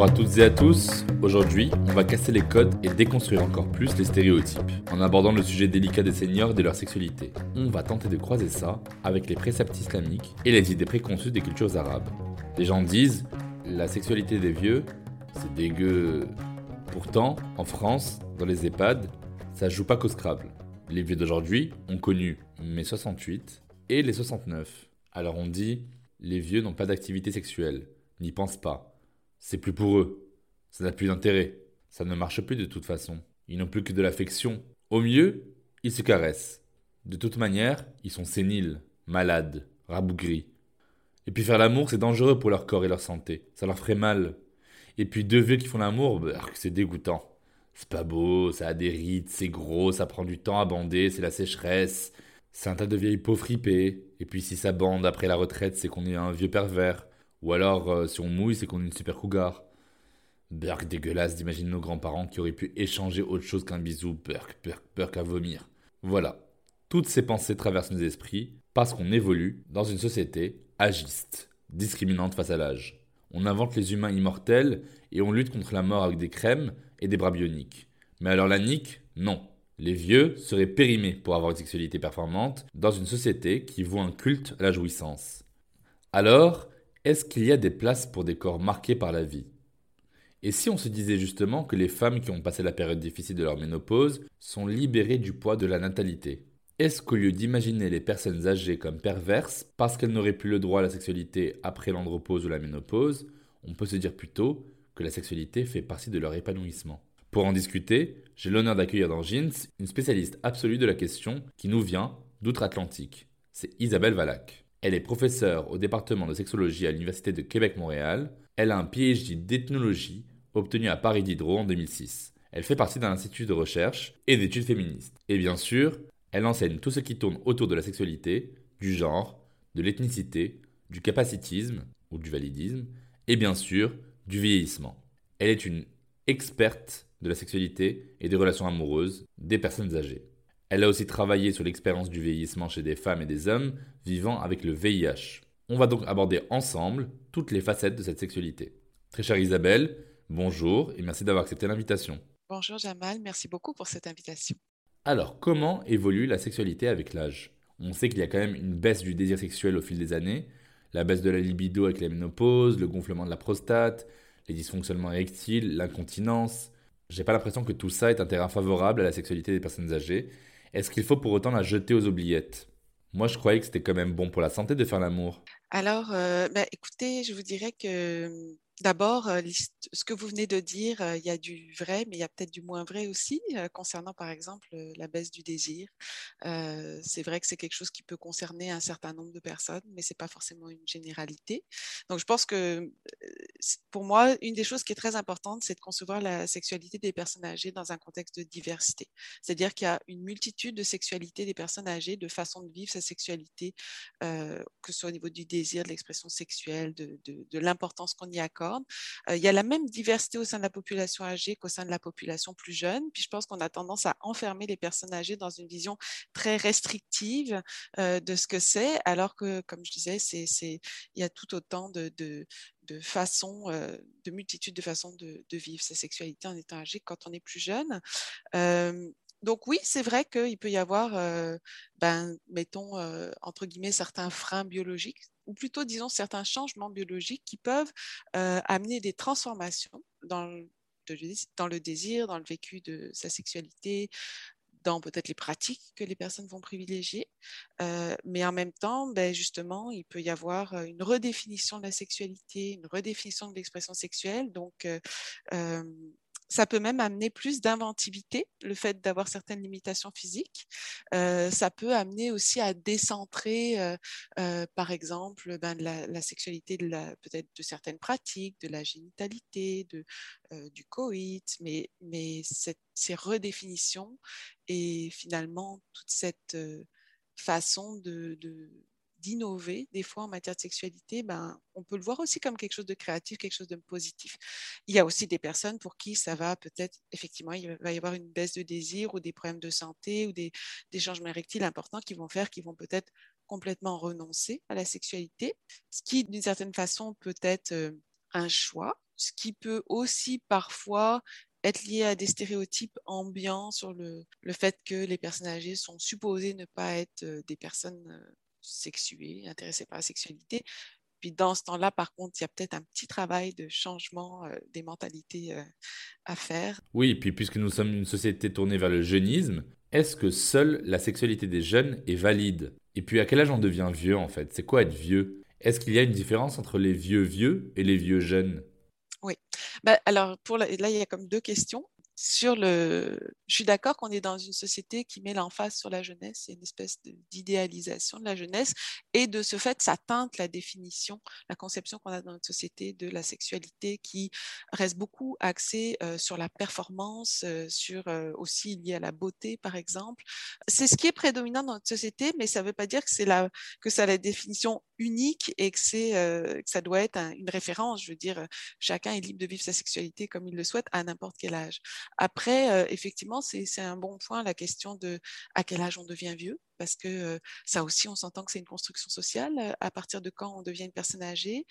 Bonjour à toutes et à tous. Aujourd'hui, on va casser les codes et déconstruire encore plus les stéréotypes en abordant le sujet délicat des seniors et de leur sexualité. On va tenter de croiser ça avec les préceptes islamiques et les idées préconçues des cultures arabes. Les gens disent la sexualité des vieux, c'est dégueu. Pourtant, en France, dans les EHPAD, ça joue pas qu'au Scrabble. Les vieux d'aujourd'hui ont connu mes 68 et les 69. Alors on dit les vieux n'ont pas d'activité sexuelle, n'y pensent pas. C'est plus pour eux. Ça n'a plus d'intérêt. Ça ne marche plus de toute façon. Ils n'ont plus que de l'affection. Au mieux, ils se caressent. De toute manière, ils sont séniles, malades, rabougris. Et puis faire l'amour, c'est dangereux pour leur corps et leur santé. Ça leur ferait mal. Et puis deux vieux qui font l'amour, bah, c'est dégoûtant. C'est pas beau, ça a des rides, c'est gros, ça prend du temps à bander, c'est la sécheresse. C'est un tas de vieilles peaux fripées. Et puis si ça bande après la retraite, c'est qu'on est un vieux pervers. Ou alors, euh, si on mouille, c'est qu'on est une super cougar. Burk dégueulasse d'imaginer nos grands-parents qui auraient pu échanger autre chose qu'un bisou. Burk, burk, burk à vomir. Voilà. Toutes ces pensées traversent nos esprits parce qu'on évolue dans une société agiste, discriminante face à l'âge. On invente les humains immortels et on lutte contre la mort avec des crèmes et des bras bioniques. Mais alors la nique Non. Les vieux seraient périmés pour avoir une sexualité performante dans une société qui voit un culte à la jouissance. Alors, est-ce qu'il y a des places pour des corps marqués par la vie? Et si on se disait justement que les femmes qui ont passé la période difficile de leur ménopause sont libérées du poids de la natalité? Est-ce qu'au lieu d'imaginer les personnes âgées comme perverses parce qu'elles n'auraient plus le droit à la sexualité après l'andropause ou la ménopause, on peut se dire plutôt que la sexualité fait partie de leur épanouissement? Pour en discuter, j'ai l'honneur d'accueillir dans Jeans une spécialiste absolue de la question qui nous vient d'outre-Atlantique. C'est Isabelle Valac. Elle est professeure au département de sexologie à l'Université de Québec-Montréal. Elle a un PhD d'ethnologie obtenu à Paris Diderot en 2006. Elle fait partie d'un institut de recherche et d'études féministes. Et bien sûr, elle enseigne tout ce qui tourne autour de la sexualité, du genre, de l'ethnicité, du capacitisme ou du validisme, et bien sûr, du vieillissement. Elle est une experte de la sexualité et des relations amoureuses des personnes âgées. Elle a aussi travaillé sur l'expérience du vieillissement chez des femmes et des hommes vivant avec le VIH. On va donc aborder ensemble toutes les facettes de cette sexualité. Très chère Isabelle, bonjour et merci d'avoir accepté l'invitation. Bonjour Jamal, merci beaucoup pour cette invitation. Alors, comment évolue la sexualité avec l'âge? On sait qu'il y a quand même une baisse du désir sexuel au fil des années, la baisse de la libido avec la ménopause, le gonflement de la prostate, les dysfonctionnements érectiles, l'incontinence. J'ai pas l'impression que tout ça est un terrain favorable à la sexualité des personnes âgées. Est-ce qu'il faut pour autant la jeter aux oubliettes? Moi, je croyais que c'était quand même bon pour la santé de faire l'amour. Alors, euh, bah, écoutez, je vous dirais que d'abord, euh, ce que vous venez de dire, euh, il y a du vrai, mais il y a peut-être du moins vrai aussi, euh, concernant par exemple la baisse du désir. C'est vrai que c'est quelque chose qui peut concerner un certain nombre de personnes, mais c'est pas forcément une généralité. Donc, je pense que pour moi, une des choses qui est très importante, c'est de concevoir la sexualité des personnes âgées dans un contexte de diversité. C'est-à-dire qu'il y a une multitude de sexualités des personnes âgées, de façons de vivre sa sexualité, que ce soit au niveau du désir, de l'expression sexuelle, de l'importance qu'on y accorde. Il y a la même diversité au sein de la population âgée qu'au sein de la population plus jeune. Puis je pense qu'on a tendance à enfermer les personnes âgées dans une vision très restrictive de ce que c'est, alors que, comme je disais, il y a tout autant de façons, de multitudes de façons de, vivre sa sexualité en étant âgé quand on est plus jeune. donc oui, c'est vrai qu'il peut y avoir, ben, mettons, entre guillemets, certains freins biologiques, ou plutôt, disons, certains changements biologiques qui peuvent amener des transformations dans le désir, dans le vécu de sa sexualité, dans peut-être les pratiques que les personnes vont privilégier. Euh, mais en même temps, ben justement, il peut y avoir euh, une redéfinition de la sexualité, une redéfinition de l'expression sexuelle. Donc, euh, ça peut même amener plus d'inventivité, le fait d'avoir certaines limitations physiques. Euh, ça peut amener aussi à décentrer, euh, euh, par exemple, ben, la, sexualité de peut-être de certaines pratiques, de la génitalité, du coït, mais ces redéfinitions et finalement toute cette façon de d'innover des fois en matière de sexualité, ben, on peut le voir aussi comme quelque chose de créatif, quelque chose de positif. Il y a aussi des personnes pour qui ça va peut-être, effectivement, il va y avoir une baisse de désir ou des problèmes de santé ou des, changements érectiles importants qui vont faire qu'ils vont peut-être complètement renoncer à la sexualité, ce qui d'une certaine façon peut être euh, un choix, ce qui peut aussi parfois être lié à des stéréotypes ambiants sur le, le, fait que les personnes âgées sont supposées ne pas être euh, des personnes euh, sexués, intéressés par la sexualité. Puis dans ce temps-là, par contre, il y a peut-être un petit travail de changement euh, des mentalités euh, à faire. Oui, puis puisque nous sommes une société tournée vers le jeunisme, est-ce que seule la sexualité des jeunes est valide? Et puis à quel âge on devient vieux en fait? C'est quoi être vieux? Est-ce qu'il y a une différence entre les vieux vieux et les vieux jeunes? Oui. Bah, alors, pour là, il y a comme deux questions sur le. Je suis d'accord qu'on est dans une société qui met l'emphase sur la jeunesse, c'est une espèce d'idéalisation de la jeunesse, et de ce fait, ça teinte la définition, la conception qu'on a dans notre société de la sexualité qui reste beaucoup axée euh, sur la performance, euh, sur euh, aussi lié à la beauté, par exemple. C'est ce qui est prédominant dans notre société, mais ça ne veut pas dire que c'est la que ça la définition unique et que c'est que ça doit être une référence. Je veux dire, chacun est libre de vivre sa sexualité comme il le souhaite à n'importe quel âge. Après, euh, effectivement, c'est un bon point la question de à quel âge on devient vieux, parce que euh, ça aussi, on s'entend que c'est une construction sociale. Euh, à partir de quand on devient une personne âgée,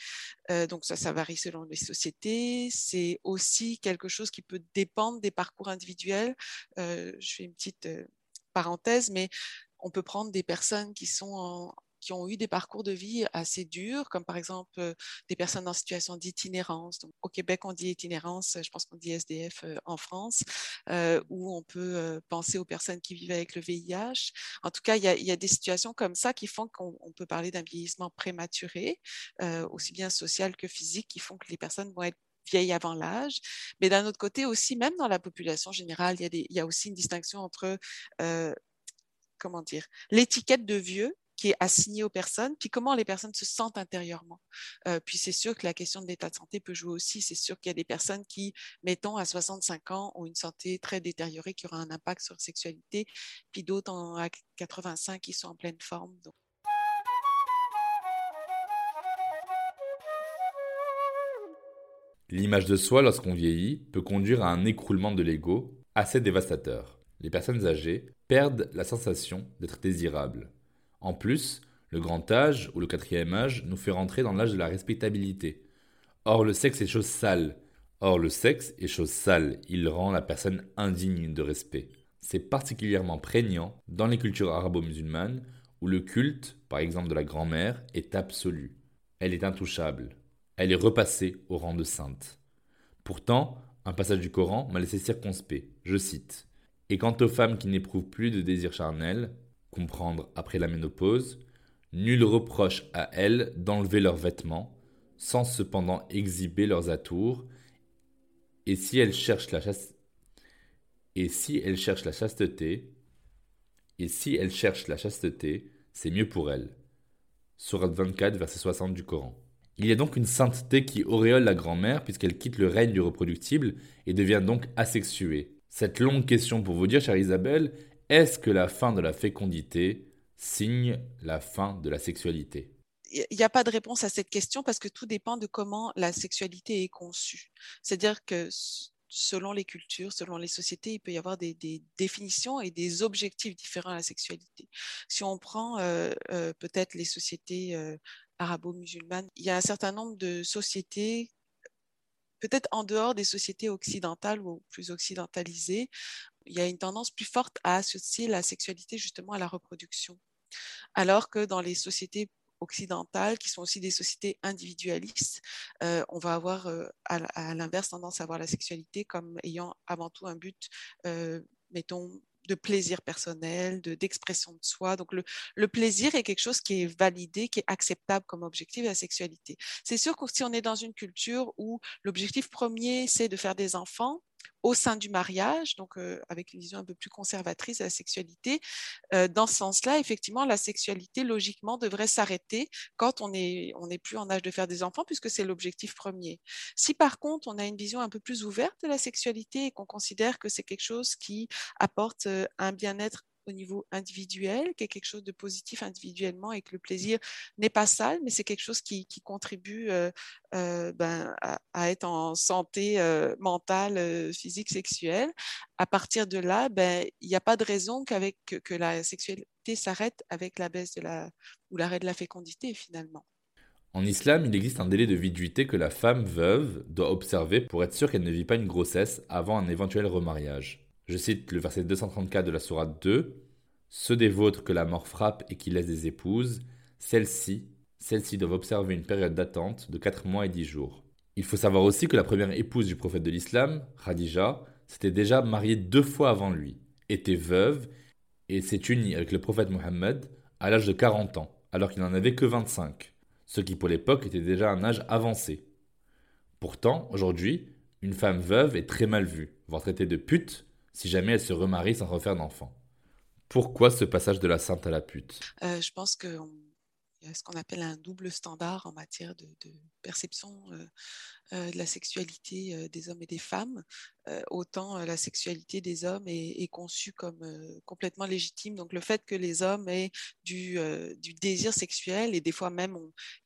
donc ça, ça varie selon les sociétés. C'est aussi quelque chose qui peut dépendre des parcours individuels. je fais une petite parenthèse, mais on peut prendre des personnes qui sont en, qui ont eu des parcours de vie assez durs, comme par exemple des personnes en situation d'itinérance. Au Québec, on dit itinérance, je pense qu'on dit SDF en France, euh, où on peut penser aux personnes qui vivent avec le VIH. En tout cas, il y a, des situations comme ça qui font qu'on peut parler d'un vieillissement prématuré, aussi bien social que physique, qui font que les personnes vont être vieilles avant l'âge. Mais d'un autre côté aussi, même dans la population générale, il y a, il y a aussi une distinction entre, comment dire, l'étiquette de vieux qui est assigné aux personnes, puis comment les personnes se sentent intérieurement. Euh, puis c'est sûr que la question de l'état de santé peut jouer aussi. C'est sûr qu'il y a des personnes qui, mettons, à 65 ans, ont une santé très détériorée qui aura un impact sur la sexualité, puis d'autres à 85 qui sont en pleine forme. L'image de soi lorsqu'on vieillit peut conduire à un écroulement de l'ego assez dévastateur. Les personnes âgées perdent la sensation d'être désirables. En plus, le grand âge ou le quatrième âge nous fait rentrer dans l'âge de la respectabilité. Or, le sexe est chose sale. Or, le sexe est chose sale. Il rend la personne indigne de respect. C'est particulièrement prégnant dans les cultures arabo-musulmanes où le culte, par exemple de la grand-mère, est absolu. Elle est intouchable. Elle est repassée au rang de sainte. Pourtant, un passage du Coran m'a laissé circonspect. Je cite Et quant aux femmes qui n'éprouvent plus de désir charnel, comprendre après la ménopause, nul reproche à elles d'enlever leurs vêtements, sans cependant exhiber leurs atours, et si elles cherchent la et si elles cherchent la chasteté, et si elles cherchent la chasteté, c'est mieux pour elles. Surat 24, verset 60 du Coran. Il y a donc une sainteté qui auréole la grand-mère puisqu'elle quitte le règne du reproductible et devient donc asexuée. Cette longue question pour vous dire, chère Isabelle, est-ce que la fin de la fécondité signe la fin de la sexualité? Il n'y a pas de réponse à cette question parce que tout dépend de comment la sexualité est conçue. C'est-à-dire que selon les cultures, selon les sociétés, il peut y avoir des, définitions et des objectifs différents à la sexualité. Si on prend euh, euh, peut-être les sociétés euh, arabo-musulmane. Il y a un certain nombre de sociétés peut-être en dehors des sociétés occidentales ou plus occidentalisées, il y a une tendance plus forte à associer la sexualité justement à la reproduction. Alors que dans les sociétés occidentales, qui sont aussi des sociétés individualistes, euh, on va avoir euh, à, l'inverse tendance à voir la sexualité comme ayant avant tout un but, euh, mettons, de plaisir personnel, d'expression de, soi. Donc le, le, plaisir est quelque chose qui est validé, qui est acceptable comme objectif de la sexualité. C'est sûr que si on est dans une culture où l'objectif premier, c'est de faire des enfants, au sein du mariage, donc euh, avec une vision un peu plus conservatrice de la sexualité. Euh, dans ce sens-là, effectivement, la sexualité, logiquement, devrait s'arrêter quand on n'est plus en âge de faire des enfants, puisque c'est l'objectif premier. Si par contre, on a une vision un peu plus ouverte de la sexualité et qu'on considère que c'est quelque chose qui apporte euh, un bien-être au niveau individuel, qui est quelque chose de positif individuellement et que le plaisir n'est pas sale, mais c'est quelque chose qui, contribue euh, euh, ben, à, être en santé euh, mentale, physique, sexuelle. À partir de là, ben, il n'y a pas de raison qu'avec que, la sexualité s'arrête avec la baisse de la ou l'arrêt de la fécondité finalement. En islam, il existe un délai de viduité que la femme veuve doit observer pour être sûre qu'elle ne vit pas une grossesse avant un éventuel remariage. Je cite le verset 234 de la Sourate 2. Ceux des vôtres que la mort frappe et qui laissent des épouses, celles-ci, celles-ci doivent observer une période d'attente de 4 mois et 10 jours. Il faut savoir aussi que la première épouse du prophète de l'islam, Khadija, s'était déjà mariée deux fois avant lui, était veuve et s'est unie avec le prophète Mohammed à l'âge de 40 ans, alors qu'il n'en avait que 25, ce qui pour l'époque était déjà un âge avancé. Pourtant, aujourd'hui, une femme veuve est très mal vue, voire traitée de pute si jamais elle se remarie sans refaire d'enfant. Pourquoi ce passage de la sainte à la pute? Euh, Je pense qu'il y a ce qu'on appelle un double standard en matière de, perception euh, de la sexualité des hommes et des femmes. Euh, autant euh, la sexualité des hommes est, conçue comme euh, complètement légitime. Donc le fait que les hommes aient du, du désir sexuel, et des fois même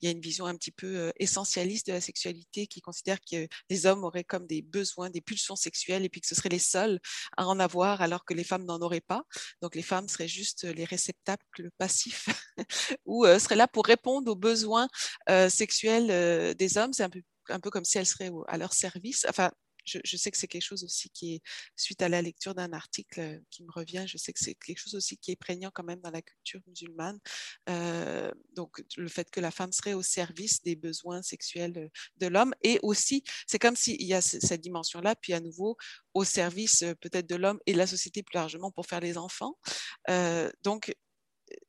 il y a une vision un petit peu essentialiste de la sexualité qui considère que les hommes auraient comme des besoins, des pulsions sexuelles, et puis que ce seraient les seuls à en avoir alors que les femmes n'en auraient pas. Donc les femmes seraient juste les réceptacles passifs ou seraient là pour répondre aux besoins sexuels des hommes. C'est un peu un peu comme si elles seraient à leur service. Enfin, je, sais que c'est quelque chose aussi qui est, suite à la lecture d'un article euh, qui me revient, je sais que c'est quelque chose aussi qui est prégnant quand même dans la culture musulmane. Euh, donc, le fait que la femme serait au service des besoins sexuels de l'homme. Et aussi, c'est comme s'il y a cette dimension-là, puis à nouveau, au service euh, peut-être de l'homme et de la société plus largement pour faire les enfants. donc,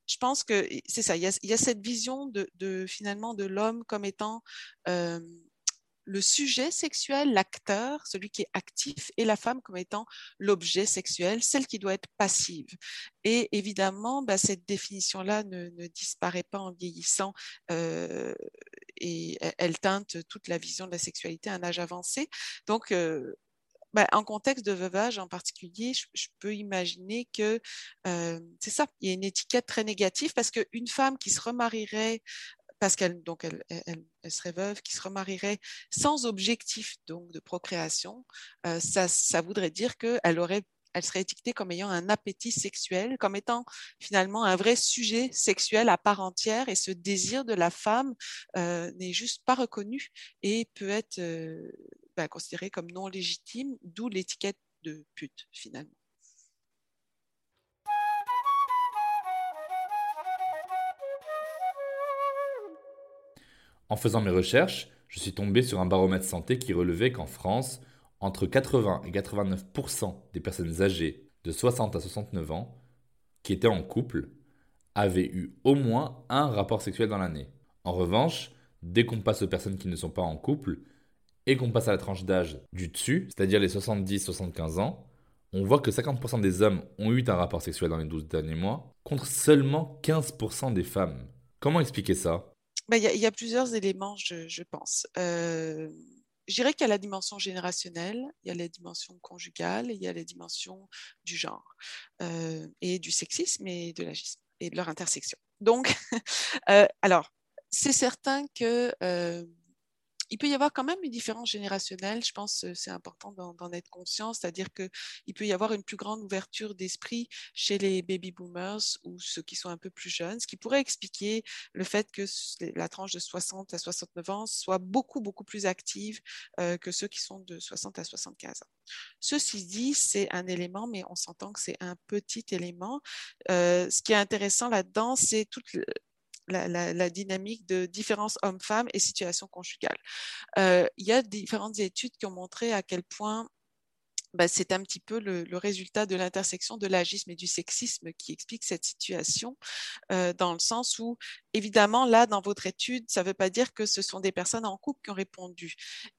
je pense que c'est ça, il y, a, cette vision de, finalement de l'homme comme étant le sujet sexuel, l'acteur, celui qui est actif, et la femme comme étant l'objet sexuel, celle qui doit être passive. Et évidemment, bah, cette définition-là ne, disparaît pas en vieillissant euh, et elle teinte toute la vision de la sexualité à un âge avancé. Donc, euh, bah, en contexte de veuvage en particulier, je, peux imaginer que euh, c'est ça, il y a une étiquette très négative parce qu'une femme qui se remarierait parce qu'elle donc elle, serait veuve, qui se remarierait sans objectif donc de procréation, euh, ça, ça, voudrait dire qu'elle aurait elle serait étiquetée comme ayant un appétit sexuel, comme étant finalement un vrai sujet sexuel à part entière, et ce désir de la femme euh, n'est juste pas reconnu et peut être euh, ben, considéré comme non légitime, d'où l'étiquette de pute finalement. En faisant mes recherches, je suis tombé sur un baromètre santé qui relevait qu'en France, entre 80 et 89% des personnes âgées de 60 à 69 ans qui étaient en couple avaient eu au moins un rapport sexuel dans l'année. En revanche, dès qu'on passe aux personnes qui ne sont pas en couple et qu'on passe à la tranche d'âge du dessus, c'est-à-dire les 70-75 ans, on voit que 50% des hommes ont eu un rapport sexuel dans les 12 derniers mois, contre seulement 15% des femmes. Comment expliquer ça? Il y, a plusieurs éléments, je, pense. Euh, je dirais qu'il y a la dimension générationnelle, il y a la dimension conjugale, il y a la dimension du genre euh, et du sexisme et de l'agisme et de leur intersection. Donc, euh, alors, c'est certain que il peut y avoir quand même une différence générationnelle. Je pense que c'est important d'en être conscient, c'est-à-dire qu'il peut y avoir une plus grande ouverture d'esprit chez les baby boomers ou ceux qui sont un peu plus jeunes, ce qui pourrait expliquer le fait que la tranche de 60 à 69 ans soit beaucoup, beaucoup plus active que ceux qui sont de 60 à 75 ans. Ceci dit, c'est un élément, mais on s'entend que c'est un petit élément. ce qui est intéressant là-dedans, c'est toute la, dynamique de différence homme-femme et situation conjugale. il y a différentes études qui ont montré à quel point bah, c'est un petit peu le, résultat de l'intersection de l'agisme et du sexisme qui explique cette situation, dans le sens où, évidemment, là, dans votre étude, ça ne veut pas dire que ce sont des personnes en couple qui ont répondu.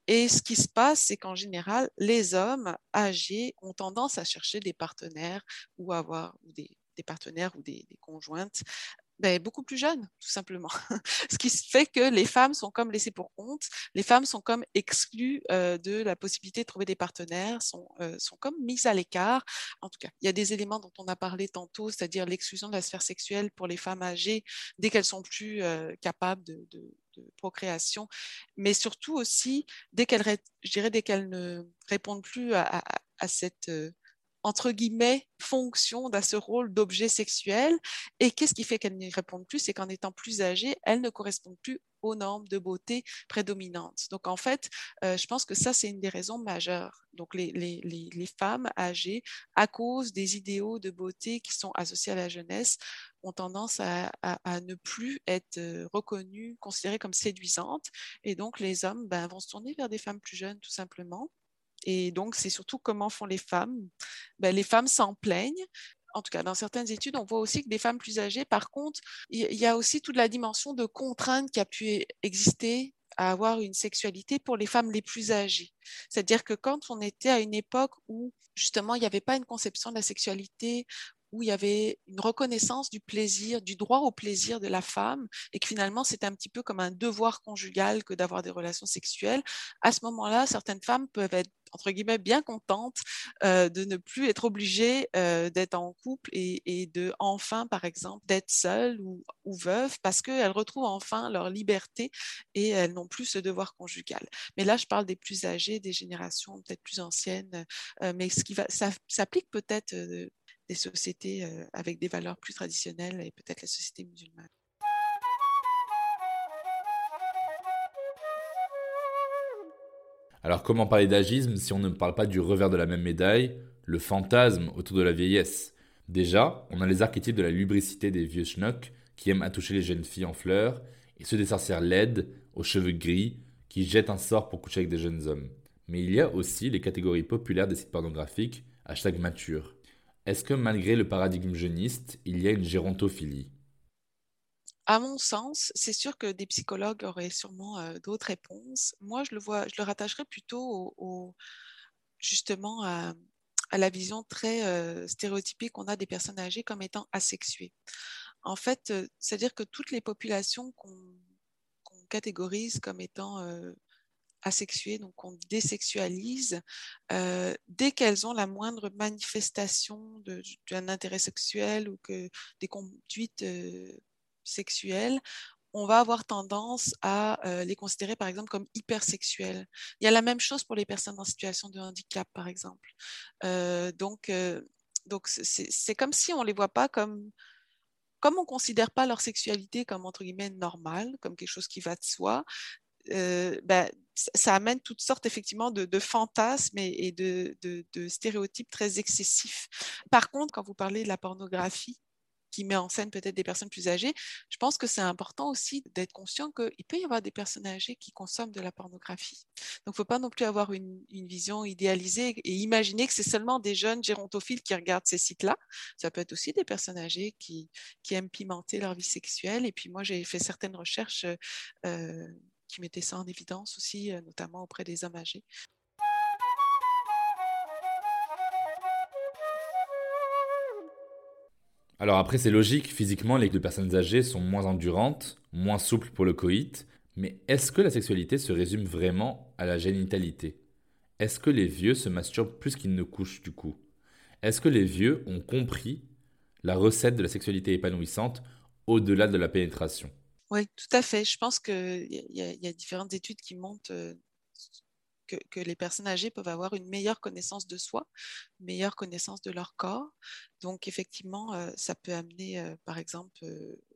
Et ce qui se passe, c'est qu'en général, les hommes âgés ont tendance à chercher des partenaires ou avoir des, partenaires ou des, conjointes ben, beaucoup plus jeunes, tout simplement. Ce qui fait que les femmes sont comme laissées pour compte, les femmes sont comme exclues euh, de la possibilité de trouver des partenaires, sont, euh, sont comme mises à l'écart. En tout cas, il y a des éléments dont on a parlé tantôt, c'est-à-dire l'exclusion de la sphère sexuelle pour les femmes âgées dès qu'elles sont plus euh, capables de, procréation, mais surtout aussi dès qu'elles, je dirais, dès qu'elles ne répondent plus à cette entre guillemets, fonction, dans ce rôle d'objet sexuel. Et qu'est-ce qui fait qu'elles n'y répondent plus? C'est qu'en étant plus âgées, elles ne correspondent plus aux normes de beauté prédominantes. Donc, en fait, euh, je pense que ça, c'est une des raisons majeures. Donc, les, femmes âgées, à cause des idéaux de beauté qui sont associés à la jeunesse, ont tendance à, à, ne plus être euh, reconnues, considérées comme séduisantes. Et donc, les hommes ben, vont se tourner vers des femmes plus jeunes, tout simplement. Et donc, c'est surtout comment font les femmes. Ben, les femmes s'en plaignent. En tout cas, dans certaines études, on voit aussi que des femmes plus âgées, par contre, il y a aussi toute la dimension de contrainte qui a pu exister à avoir une sexualité pour les femmes les plus âgées. C'est-à-dire que quand on était à une époque où justement il n'y avait pas une conception de la sexualité, où il y avait une reconnaissance du plaisir, du droit au plaisir de la femme, et que finalement c'était un petit peu comme un devoir conjugal que d'avoir des relations sexuelles, à ce moment-là, certaines femmes peuvent être entre guillemets bien contentes euh, de ne plus être obligées euh, d'être en couple et, de enfin, par exemple, d'être seules ou, ou veuves parce qu'elles retrouvent enfin leur liberté et elles n'ont plus ce devoir conjugal. Mais là, je parle des plus âgées, des générations peut-être plus anciennes, euh, mais ce qui va, ça s'applique peut-être des sociétés avec des valeurs plus traditionnelles et peut-être la société musulmane. Alors comment parler d'agisme si on ne parle pas du revers de la même médaille, le fantasme autour de la vieillesse? Déjà, on a les archétypes de la lubricité des vieux schnocks qui aiment à toucher les jeunes filles en fleurs, et ceux des sorcières laides, aux cheveux gris, qui jettent un sort pour coucher avec des jeunes hommes. Mais il y a aussi les catégories populaires des sites pornographiques, hashtag mature, est-ce que malgré le paradigme jeuniste, il y a une gérontophilie? À mon sens, c'est sûr que des psychologues auraient sûrement euh, d'autres réponses. Moi, je le vois, je le rattacherais plutôt au, justement à, la vision très euh, stéréotypée qu'on a des personnes âgées comme étant asexuées. En fait, euh, c'est-à-dire que toutes les populations qu'on catégorise comme étant asexuées, donc on désexualise, euh, dès qu'elles ont la moindre manifestation d'un intérêt sexuel ou que des conduites euh, sexuelles, on va avoir tendance à euh, les considérer par exemple comme hypersexuelles. Il y a la même chose pour les personnes en situation de handicap par exemple. donc donc c'est comme si on les voit pas comme comme on ne considère pas leur sexualité comme entre guillemets normale, comme quelque chose qui va de soi, euh, ben, ça amène toutes sortes effectivement de, fantasmes et, de, stéréotypes très excessifs. Par contre, quand vous parlez de la pornographie, qui met en scène peut-être des personnes plus âgées, je pense que c'est important aussi d'être conscient qu'il peut y avoir des personnes âgées qui consomment de la pornographie. Donc, il ne faut pas non plus avoir une, vision idéalisée et imaginer que c'est seulement des jeunes gérontophiles qui regardent ces sites-là. Ça peut être aussi des personnes âgées qui, aiment pimenter leur vie sexuelle. Et puis, moi, j'ai fait certaines recherches. Euh, qui mettait ça en évidence aussi, euh, notamment auprès des hommes âgés. Alors après, c'est logique, physiquement, les personnes âgées sont moins endurantes, moins souples pour le coït, mais est-ce que la sexualité se résume vraiment à la génitalité? Est-ce que les vieux se masturbent plus qu'ils ne couchent du coup? Est-ce que les vieux ont compris la recette de la sexualité épanouissante au-delà de la pénétration? Oui, tout à fait. Je pense qu'il y, a différentes études qui montrent que, que, les personnes âgées peuvent avoir une meilleure connaissance de soi, une meilleure connaissance de leur corps. Donc, effectivement, ça peut amener, par exemple,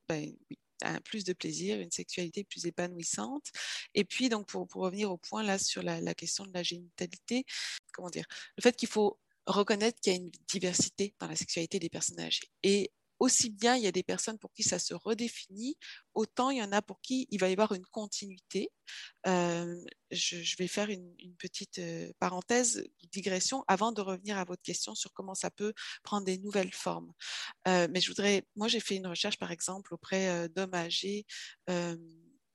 ben, un plus de plaisir, une sexualité plus épanouissante. Et puis, donc, pour, revenir au point là sur la, question de la génitalité, comment dire, le fait qu'il faut reconnaître qu'il y a une diversité dans la sexualité des personnes âgées. Aussi bien il y a des personnes pour qui ça se redéfinit, autant il y en a pour qui il va y avoir une continuité. Euh, je, vais faire une, petite euh, parenthèse, digression, avant de revenir à votre question sur comment ça peut prendre des nouvelles formes. Euh, mais je voudrais, moi j'ai fait une recherche par exemple auprès d'hommes âgés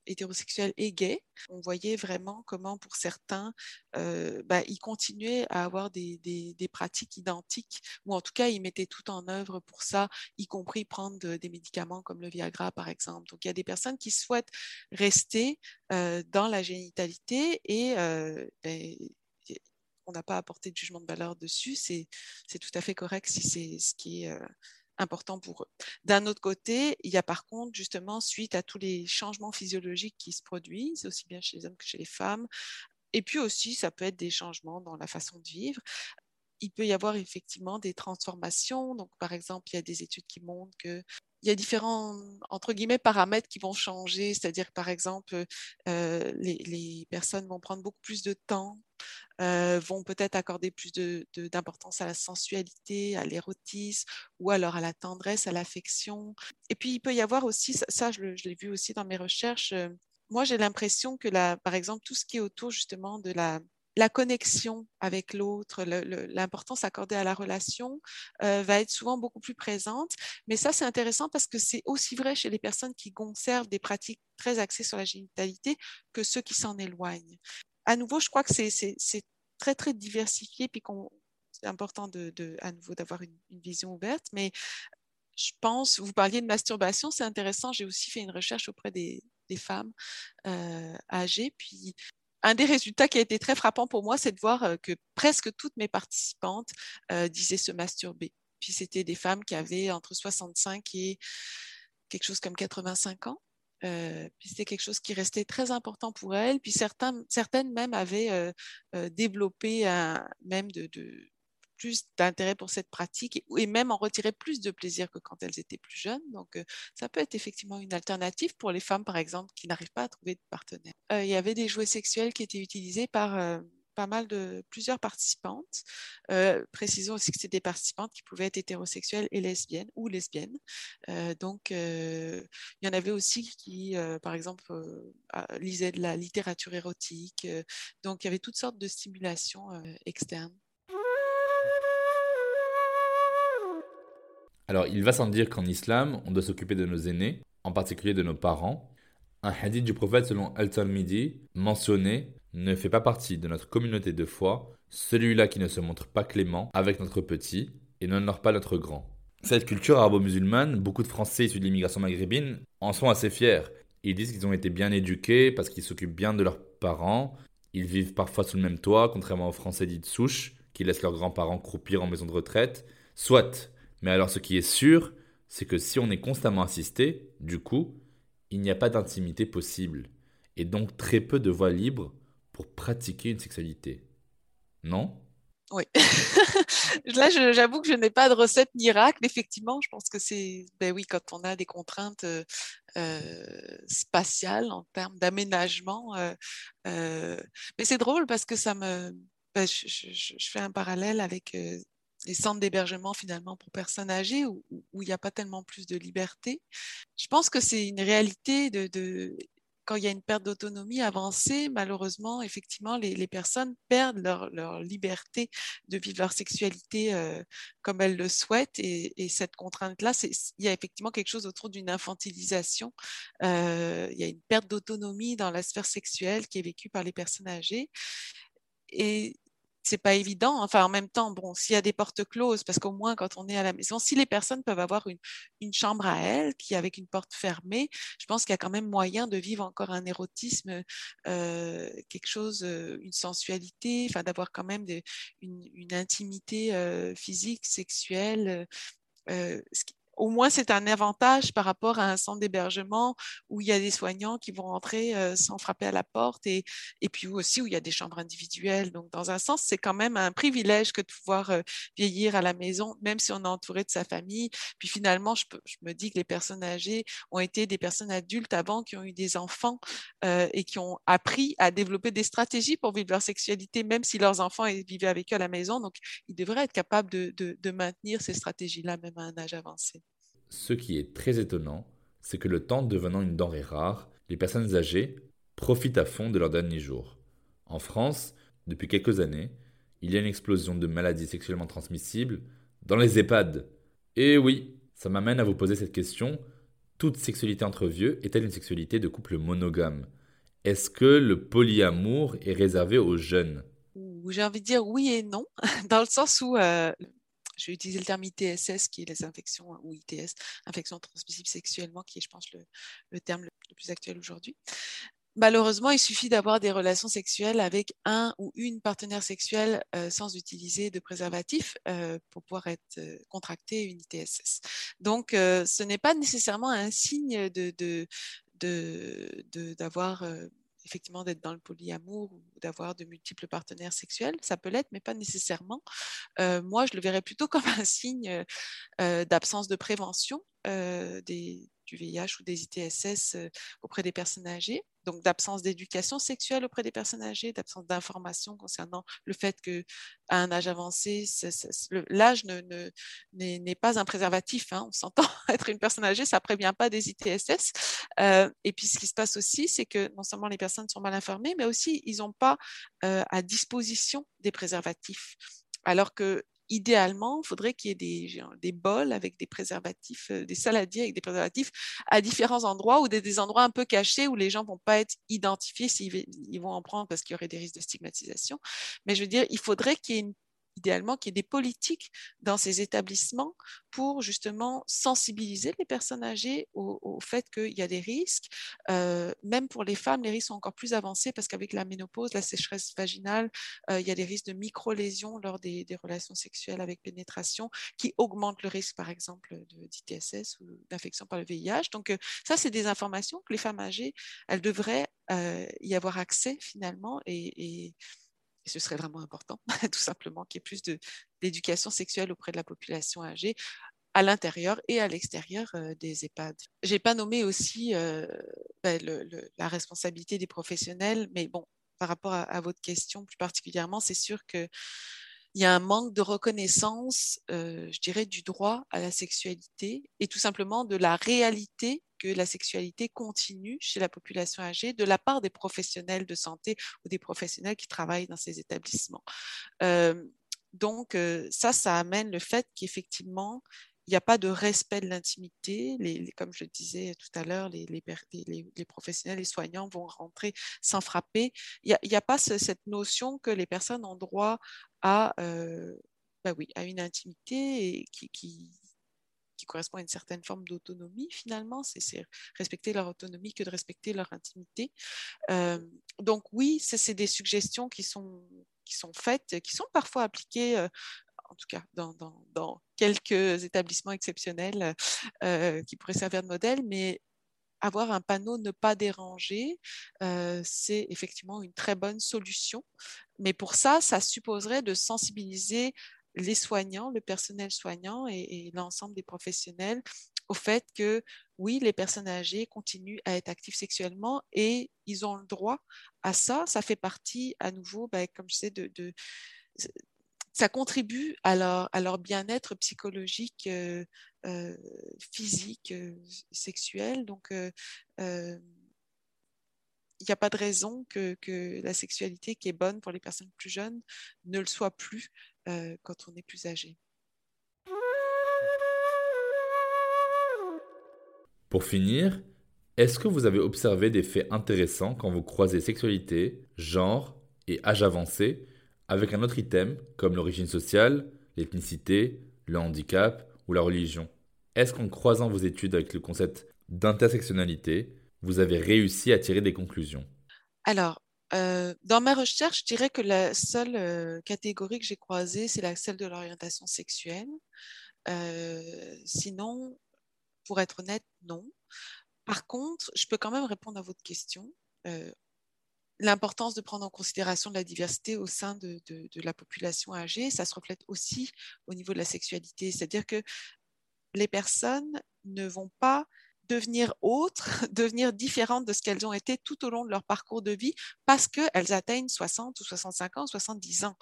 hétérosexuels et gays, on voyait vraiment comment pour certains, euh, bah, ils continuaient à avoir des, des, pratiques identiques, ou en tout cas, ils mettaient tout en œuvre pour ça, y compris prendre des médicaments comme le Viagra, par exemple. Donc, il y a des personnes qui souhaitent rester euh, dans la génitalité et euh, ben, on n'a pas apporté de jugement de valeur dessus, c'est tout à fait correct si c'est ce qui est important pour eux. D'un autre côté, il y a par contre, justement, suite à tous les changements physiologiques qui se produisent, aussi bien chez les hommes que chez les femmes, et puis aussi, ça peut être des changements dans la façon de vivre. Il peut y avoir effectivement des transformations. Donc, par exemple, il y a des études qui montrent que il y a différents, entre guillemets, paramètres qui vont changer. C'est-à-dire, par exemple, euh, les, les, personnes vont prendre beaucoup plus de temps euh, vont peut-être accorder plus d'importance à la sensualité, à l'érotisme ou alors à la tendresse, à l'affection. Et puis, il peut y avoir aussi, ça, je l'ai vu aussi dans mes recherches, euh, moi j'ai l'impression que, par exemple, tout ce qui est autour justement de la, la connexion avec l'autre, l'importance accordée à la relation euh, va être souvent beaucoup plus présente. Mais ça, c'est intéressant parce que c'est aussi vrai chez les personnes qui conservent des pratiques très axées sur la génitalité que ceux qui s'en éloignent à nouveau, je crois que c'est très, très diversifié, puis c'est important de, de, à nouveau d'avoir une, vision ouverte. Mais je pense, vous parliez de masturbation, c'est intéressant. J'ai aussi fait une recherche auprès des, des femmes euh, âgées. Puis un des résultats qui a été très frappant pour moi, c'est de voir euh, que presque toutes mes participantes euh, disaient se masturber. Puis c'était des femmes qui avaient entre 65 et quelque chose comme 85 ans. Euh, c'était quelque chose qui restait très important pour elle. Puis certaines même avaient euh, euh, développé même de, plus d'intérêt pour cette pratique et, même en retirer plus de plaisir que quand elles étaient plus jeunes. Donc, ça peut être effectivement une alternative pour les femmes, par exemple, qui n'arrivent pas à trouver de partenaire. Il y avait des jouets sexuels qui étaient utilisés par pas mal de plusieurs participantes. Euh, précisons aussi que c'est des participantes qui pouvaient être hétérosexuelles et lesbiennes ou lesbiennes. Euh, donc, euh, il y en avait aussi qui, par exemple, lisaient de la littérature érotique. Donc, il y avait toutes sortes de stimulations externes. Alors, il va sans dire qu'en islam, on doit s'occuper de nos aînés, en particulier de nos parents. Un hadith du prophète selon Al-Talmidi mentionnait ne fait pas partie de notre communauté de foi, celui-là qui ne se montre pas clément avec notre petit et n'honore pas notre grand. Cette culture arabo-musulmane, beaucoup de Français issus de l'immigration maghrébine en sont assez fiers. Ils disent qu'ils ont été bien éduqués parce qu'ils s'occupent bien de leurs parents. Ils vivent parfois sous le même toit, contrairement aux Français dits de souche, qui laissent leurs grands-parents croupir en maison de retraite. Soit, mais alors ce qui est sûr, c'est que si on est constamment assisté, du coup, il n'y a pas d'intimité possible, et donc très peu de voix libres pour pratiquer une sexualité. Non? Oui. Là, j'avoue que je n'ai pas de recette miracle. Effectivement, je pense que c'est, ben oui, quand on a des contraintes euh, euh spatiales en termes d'aménagement. Euh, mais c'est drôle parce que ça me, ben, je, fais un parallèle avec les centres d'hébergement finalement pour personnes âgées où, il n'y a pas tellement plus de liberté. Je pense que c'est une réalité de quand il y a une perte d'autonomie avancée, malheureusement, effectivement, les, personnes perdent leur, liberté de vivre leur sexualité euh, comme elles le souhaitent. Et, et cette contrainte-là, il y a effectivement quelque chose autour d'une infantilisation. Euh, il y a une perte d'autonomie dans la sphère sexuelle qui est vécue par les personnes âgées. Et c'est pas évident. Enfin, en même temps, bon, s'il y a des portes closes, parce qu'au moins quand on est à la maison, si les personnes peuvent avoir une, chambre à elles, qui avec une porte fermée, je pense qu'il y a quand même moyen de vivre encore un érotisme, euh, quelque chose, euh, une sensualité, enfin d'avoir quand même une, une, intimité euh, physique, sexuelle. Euh, au moins c'est un avantage par rapport à un centre d'hébergement où il y a des soignants qui vont rentrer euh, sans frapper à la porte et, et puis aussi où il y a des chambres individuelles. Donc, dans un sens, c'est quand même un privilège que de pouvoir euh, vieillir à la maison, même si on est entouré de sa famille. Puis finalement, je, je, me dis que les personnes âgées ont été des personnes adultes avant qui ont eu des enfants euh, et qui ont appris à développer des stratégies pour vivre leur sexualité, même si leurs enfants vivaient avec eux à la maison. Donc, ils devraient être capables de, de, de maintenir ces stratégies-là, même à un âge avancé. Ce qui est très étonnant, c'est que le temps devenant une denrée rare, les personnes âgées profitent à fond de leurs derniers jours. En France, depuis quelques années, il y a une explosion de maladies sexuellement transmissibles dans les EHPAD. Et oui, ça m'amène à vous poser cette question. Toute sexualité entre vieux est-elle une sexualité de couple monogame? Est-ce que le polyamour est réservé aux jeunes? J'ai envie de dire oui et non, dans le sens où euh, je vais utiliser le terme ITSS, qui est les infections, ou ITS, infections transmissibles sexuellement, qui est, je pense, le, terme le, plus actuel aujourd'hui. Malheureusement, il suffit d'avoir des relations sexuelles avec un ou une partenaire sexuelle euh, sans utiliser de préservatif euh, pour pouvoir être euh, contracté une ITSS. Donc, euh, ce n'est pas nécessairement un signe de, de, effectivement d'être dans le polyamour ou d'avoir de multiples partenaires sexuels. Ça peut l'être, mais pas nécessairement. Euh, moi, je le verrais plutôt comme un signe euh, d'absence de prévention euh, des, du VIH ou des ITSS euh, auprès des personnes âgées, donc d'absence d'éducation sexuelle auprès des personnes âgées, d'absence d'information concernant le fait qu'à un âge avancé, l'âge n'est ne, ne, pas un préservatif. Hein, on s'entend, être une personne âgée, ça ne prévient pas des ITSS. Euh, et puis ce qui se passe aussi, c'est que non seulement les personnes sont mal informées, mais aussi ils n'ont pas euh, à disposition des préservatifs. Alors que idéalement, il faudrait qu'il y ait des, des, bols avec des préservatifs, euh, des saladiers avec des préservatifs à différents endroits ou des, endroits un peu cachés où les gens ne vont pas être identifiés s'ils ils vont en prendre parce qu'il y aurait des risques de stigmatisation. Mais je veux dire, il faudrait qu'il y ait une idéalement qu'il y ait des politiques dans ces établissements pour justement sensibiliser les personnes âgées au, fait qu'il y a des risques. Euh, même pour les femmes, les risques sont encore plus avancés parce qu'avec la ménopause, la sécheresse vaginale, euh, il y a des risques de micro-lésions lors des, relations sexuelles avec pénétration qui augmentent le risque, par exemple, d'ITSS ou d'infection par le VIH. Donc euh, ça, c'est des informations que les femmes âgées, elles devraient y avoir accès finalement et et ce serait vraiment important, tout simplement, qu'il y ait plus d'éducation sexuelle auprès de la population âgée à l'intérieur et à l'extérieur euh, des EHPAD. J'ai pas nommé aussi euh, ben, la responsabilité des professionnels, mais bon, par rapport à, votre question plus particulièrement, c'est sûr que il y a un manque de reconnaissance, euh, je dirais, du droit à la sexualité et tout simplement de la réalité la sexualité continue chez la population âgée de la part des professionnels de santé ou des professionnels qui travaillent dans ces établissements. Euh, donc, euh, ça, ça amène le fait qu'effectivement, il n'y a pas de respect de l'intimité. Comme je le disais tout à l'heure, les, les, professionnels, les soignants vont rentrer sans frapper. Il n'y a, pas ce, cette notion que les personnes ont droit à, euh, bah oui, à une intimité qui, qui correspond à une certaine forme d'autonomie finalement. C'est respecter leur autonomie que de respecter leur intimité. Euh, donc oui, c'est des suggestions qui sont, qui sont faites, qui sont parfois appliquées. Euh, en tout cas, dans, quelques établissements exceptionnels euh, qui pourraient servir de modèle, mais avoir un panneau ne pas déranger, c'est effectivement une très bonne solution. Mais pour ça, ça supposerait de sensibiliser les soignants, le personnel soignant et, l'ensemble des professionnels au fait que oui, les personnes âgées continuent à être actives sexuellement et ils ont le droit à ça. Ça fait partie à nouveau, ben, comme je sais, de, ça contribue à leur, bien-être psychologique, euh, euh, physique, euh, sexuel. Donc, il n'y a pas de raison que, la sexualité qui est bonne pour les personnes plus jeunes ne le soit plus quand on est plus âgé. Pour finir, est-ce que vous avez observé des faits intéressants quand vous croisez sexualité, genre et âge avancé avec un autre item comme l'origine sociale, l'ethnicité, le handicap ou la religion? Est-ce qu'en croisant vos études avec le concept d'intersectionnalité, vous avez réussi à tirer des conclusions? Alors, euh, dans ma recherche, je dirais que la seule euh, catégorie que j'ai croisée, c'est celle de l'orientation sexuelle. Euh, sinon, pour être honnête, non. Par contre, je peux quand même répondre à votre question. L'importance de prendre en considération la diversité au sein de, la population âgée, ça se reflète aussi au niveau de la sexualité. C'est-à-dire que les personnes ne vont pas devenir autres, devenir différentes de ce qu'elles ont été tout au long de leur parcours de vie parce qu'elles atteignent 60 ou 65 ans, 70 ans.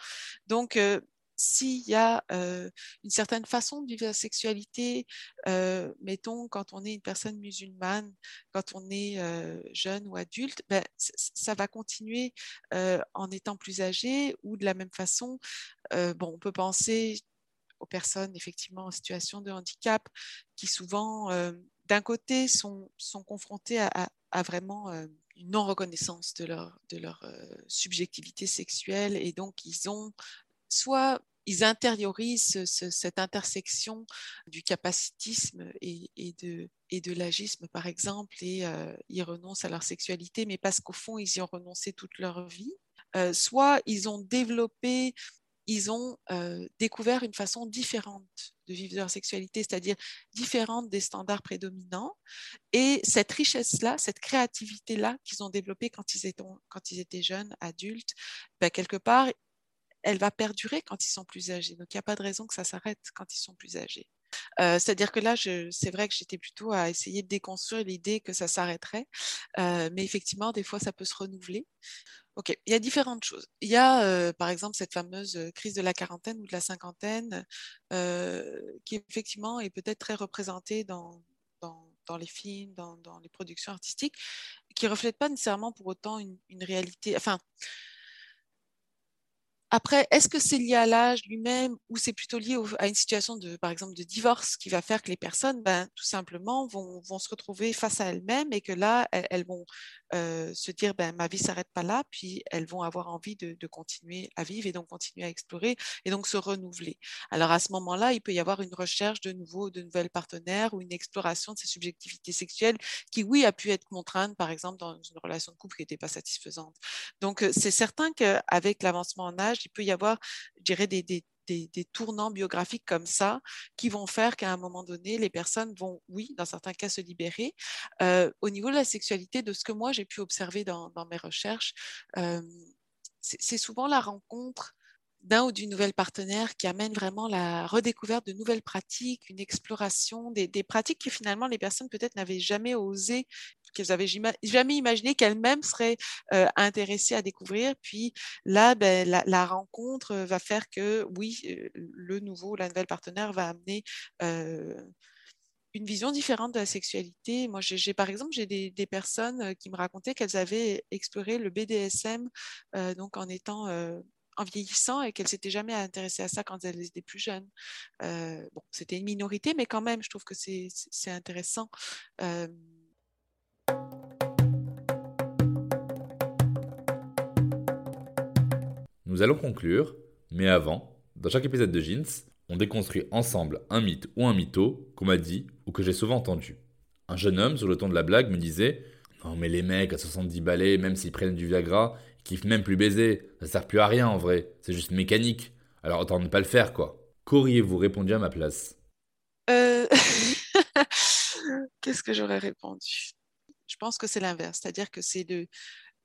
Donc, euh, s'il y a euh, une certaine façon de vivre la sexualité, euh, mettons quand on est une personne musulmane, quand on est jeune ou adulte, ben, ça va continuer en étant plus âgé ou de la même façon. bon, on peut penser aux personnes effectivement en situation de handicap qui souvent, d'un côté, sont, confrontées à, vraiment une non-reconnaissance de leur, de leur subjectivité sexuelle et donc ils ont soit ils intériorisent cette intersection du capacitisme et, de, et de l'agisme, par exemple, et euh, ils renoncent à leur sexualité, mais parce qu'au fond, ils y ont renoncé toute leur vie. Euh, soit ils ont développé, ils ont euh, découvert une façon différente de vivre leur sexualité, c'est-à-dire différente des standards prédominants. Et cette richesse-là, cette créativité-là qu'ils ont développée quand ils étaient, jeunes, adultes, ben, quelque part, elle va perdurer quand ils sont plus âgés. Donc, il n'y a pas de raison que ça s'arrête quand ils sont plus âgés. C'est-à-dire que là, c'est vrai que j'étais plutôt à essayer de déconstruire l'idée que ça s'arrêterait, mais effectivement, des fois, ça peut se renouveler. Ok, il y a différentes choses. Il y a, par exemple, cette fameuse crise de la quarantaine ou de la cinquantaine, qui effectivement est peut-être très représentée dans, dans, les films, dans, les productions artistiques, qui reflète pas nécessairement pour autant une, une réalité. Enfin, après, est-ce que c'est lié à l'âge lui-même ou c'est plutôt lié à une situation de, par exemple, de divorce qui va faire que les personnes, ben, tout simplement, vont, vont, se retrouver face à elles-mêmes et que là, elles, vont euh, se dire, ben, ma vie s'arrête pas là, puis elles vont avoir envie de, continuer à vivre et donc continuer à explorer et donc se renouveler. Alors à ce moment-là, il peut y avoir une recherche de nouveaux, de nouvelles partenaires ou une exploration de ces subjectivités sexuelles qui, oui, a pu être contrainte, par exemple, dans une relation de couple qui n'était pas satisfaisante. Donc, euh, c'est certain qu'avec l'avancement en âge, il peut y avoir, je dirais, des, des, des, tournants biographiques comme ça qui vont faire qu'à un moment donné, les personnes vont, oui, dans certains cas, se libérer. Euh, au niveau de la sexualité, de ce que moi j'ai pu observer dans, mes recherches, euh, c'est souvent la rencontre d'un ou d'une nouvelle partenaire qui amène vraiment la redécouverte de nouvelles pratiques, une exploration des, des pratiques que finalement les personnes peut-être n'avaient jamais osé, qu'elles n'avaient jamais imaginé qu'elles-mêmes seraient euh, intéressées à découvrir. Puis là, ben, la, rencontre va faire que oui, euh, le nouveau, la nouvelle partenaire va amener euh, une vision différente de la sexualité. Moi, j'ai par exemple, j'ai des, personnes qui me racontaient qu'elles avaient exploré le BDSM donc en étant en vieillissant et qu'elle s'était jamais intéressée à ça quand elle était plus jeune. Euh, bon, c'était une minorité, mais quand même, je trouve que c'est intéressant. Euh... Nous allons conclure, mais avant, dans chaque épisode de Jeans, on déconstruit ensemble un mythe ou un mytho qu'on m'a dit ou que j'ai souvent entendu. Un jeune homme, sur le ton de la blague, me disait Non, mais les mecs à 70 balais, même s'ils prennent du Viagra, kiffent même plus baiser. Ça sert plus à rien en vrai. C'est juste mécanique. Alors autant ne pas le faire quoi. Qu'auriez-vous répondu à ma place? Euh... Qu'est-ce que j'aurais répondu? Je pense que c'est l'inverse. C'est-à-dire que c'est le,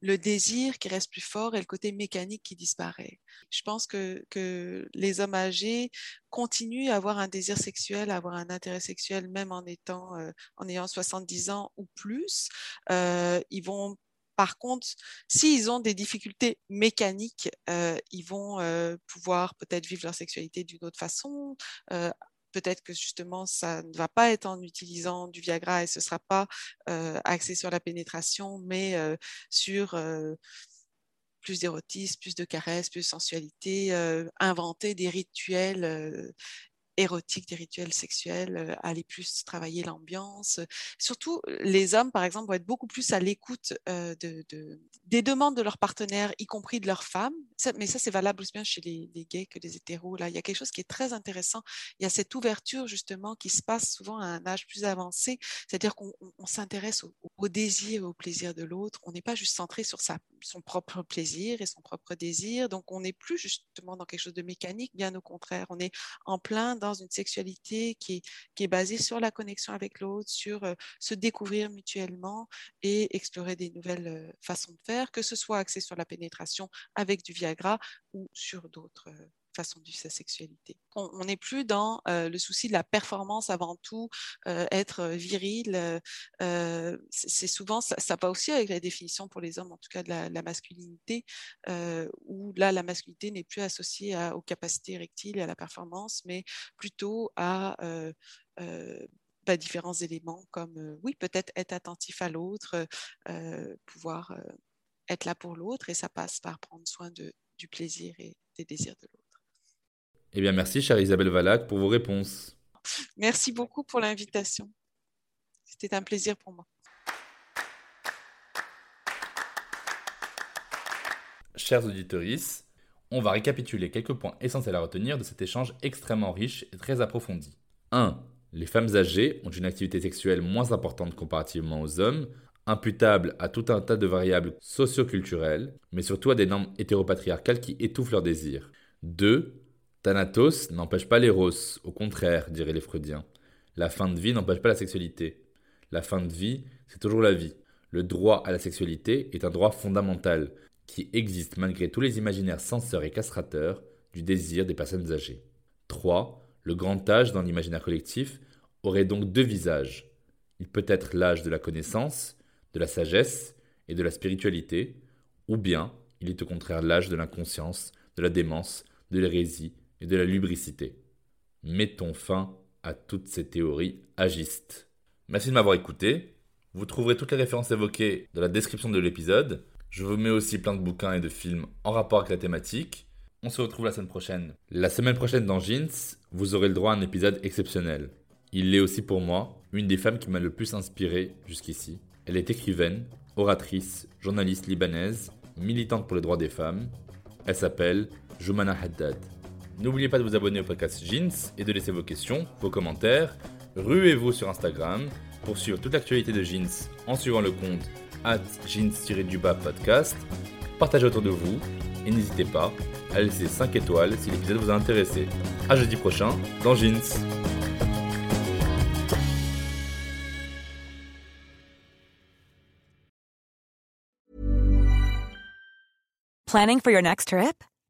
le désir qui reste plus fort et le côté mécanique qui disparaît. Je pense que, que les hommes âgés continuent à avoir un désir sexuel, à avoir un intérêt sexuel, même en étant, euh, en ayant 70 ans ou plus. Euh, ils vont par contre, s'ils ont des difficultés mécaniques, euh, ils vont euh, pouvoir peut-être vivre leur sexualité d'une autre façon. Euh, peut-être que justement, ça ne va pas être en utilisant du Viagra et ce ne sera pas axé sur la pénétration, mais sur plus d'érotisme, plus de caresses, plus de sensualité, inventer des rituels érotique, des rituels sexuels, euh, aller plus travailler l'ambiance. Surtout, les hommes, par exemple, vont être beaucoup plus à l'écoute euh, de, des demandes de leurs partenaires, y compris de leurs femmes. mais ça, c'est valable aussi bien chez les, gays que les hétéros. Là, il y a quelque chose qui est très intéressant. Il y a cette ouverture, justement, qui se passe souvent à un âge plus avancé. C'est-à-dire qu'on s'intéresse au, désir et au plaisir de l'autre. On n'est pas juste centré sur sa son propre plaisir et son propre désir. Donc, on n'est plus justement dans quelque chose de mécanique, bien au contraire. On est en plein dans une sexualité qui est, basée sur la connexion avec l'autre, sur se découvrir mutuellement et explorer des nouvelles façons de faire, que ce soit axé sur la pénétration avec du Viagra ou sur d'autres façon de sa sexualité. On n'est plus dans euh, le souci de la performance avant tout, euh, être euh, viril. c'est souvent, ça, va aussi avec la définition pour les hommes, en tout cas de la, masculinité, où là, la masculinité n'est plus associée aux capacités érectiles et à la performance, mais plutôt à bah, différents éléments comme, oui, peut-être être attentif à l'autre, pouvoir être là pour l'autre, et ça passe par prendre soin de, du plaisir et des désirs de l'autre. Eh bien, merci, chère Isabelle Valac, pour vos réponses. Merci beaucoup pour l'invitation. C'était un plaisir pour moi. Chers auditeurs, on va récapituler quelques points essentiels à retenir de cet échange extrêmement riche et très approfondi. 1. Les femmes âgées ont une activité sexuelle moins importante comparativement aux hommes, imputable à tout un tas de variables socioculturelles, mais surtout à des normes hétéropatriarcales qui étouffent leurs désirs. 2. Thanatos n'empêche pas l'éros, au contraire, diraient les Freudiens. La fin de vie n'empêche pas la sexualité. La fin de vie, c'est toujours la vie. Le droit à la sexualité est un droit fondamental qui existe malgré tous les imaginaires censeurs et castrateurs du désir des personnes âgées. 3. Le grand âge dans l'imaginaire collectif aurait donc deux visages. Il peut être l'âge de la connaissance, de la sagesse et de la spiritualité, ou bien il est au contraire l'âge de l'inconscience, de la démence, de l'hérésie et de la lubricité. Mettons fin à toutes ces théories agistes. Merci de m'avoir écouté. Vous trouverez toutes les références évoquées dans la description de l'épisode. Je vous mets aussi plein de bouquins et de films en rapport avec la thématique. On se retrouve la semaine prochaine. La semaine prochaine dans Jeans, vous aurez le droit à un épisode exceptionnel. Il l'est aussi pour moi, une des femmes qui m'a le plus inspiré jusqu'ici. Elle est écrivaine, oratrice, journaliste libanaise, militante pour les droits des femmes. Elle s'appelle Joumana Haddad. N'oubliez pas de vous abonner au podcast Jeans et de laisser vos questions, vos commentaires. Ruez-vous sur Instagram pour suivre toute l'actualité de Jeans en suivant le compte at jeans-du-bas. Partagez autour de vous et n'hésitez pas à laisser 5 étoiles si l'épisode vous a intéressé. A jeudi prochain dans Jeans. Planning for your next trip?